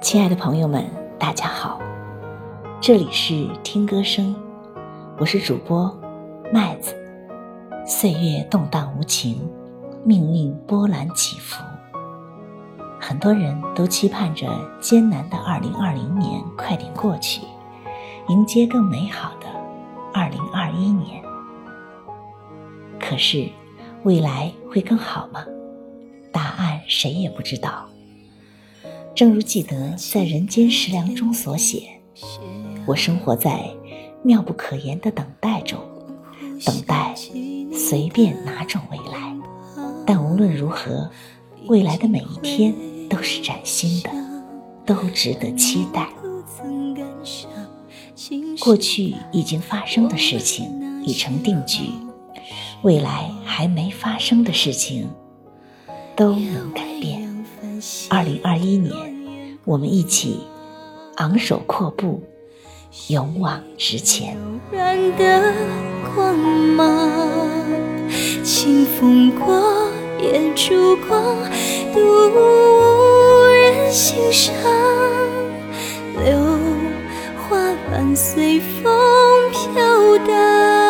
亲爱的朋友们，大家好，这里是听歌声，我是主播麦子。岁月动荡无情，命运波澜起伏，很多人都期盼着艰难的二零二零年快点过去，迎接更美好的二零二一年。可是，未来会更好吗？答案谁也不知道。正如记得在《人间食粮》中所写：“我生活在妙不可言的等待中，等待随便哪种未来。但无论如何，未来的每一天都是崭新的，都值得期待。过去已经发生的事情已成定局，未来还没发生的事情都能改变。”二零二一年，我们一起昂首阔步，勇往直前。柔软的光芒，清风过，也烛光，独无人欣赏。柳花瓣随风飘荡。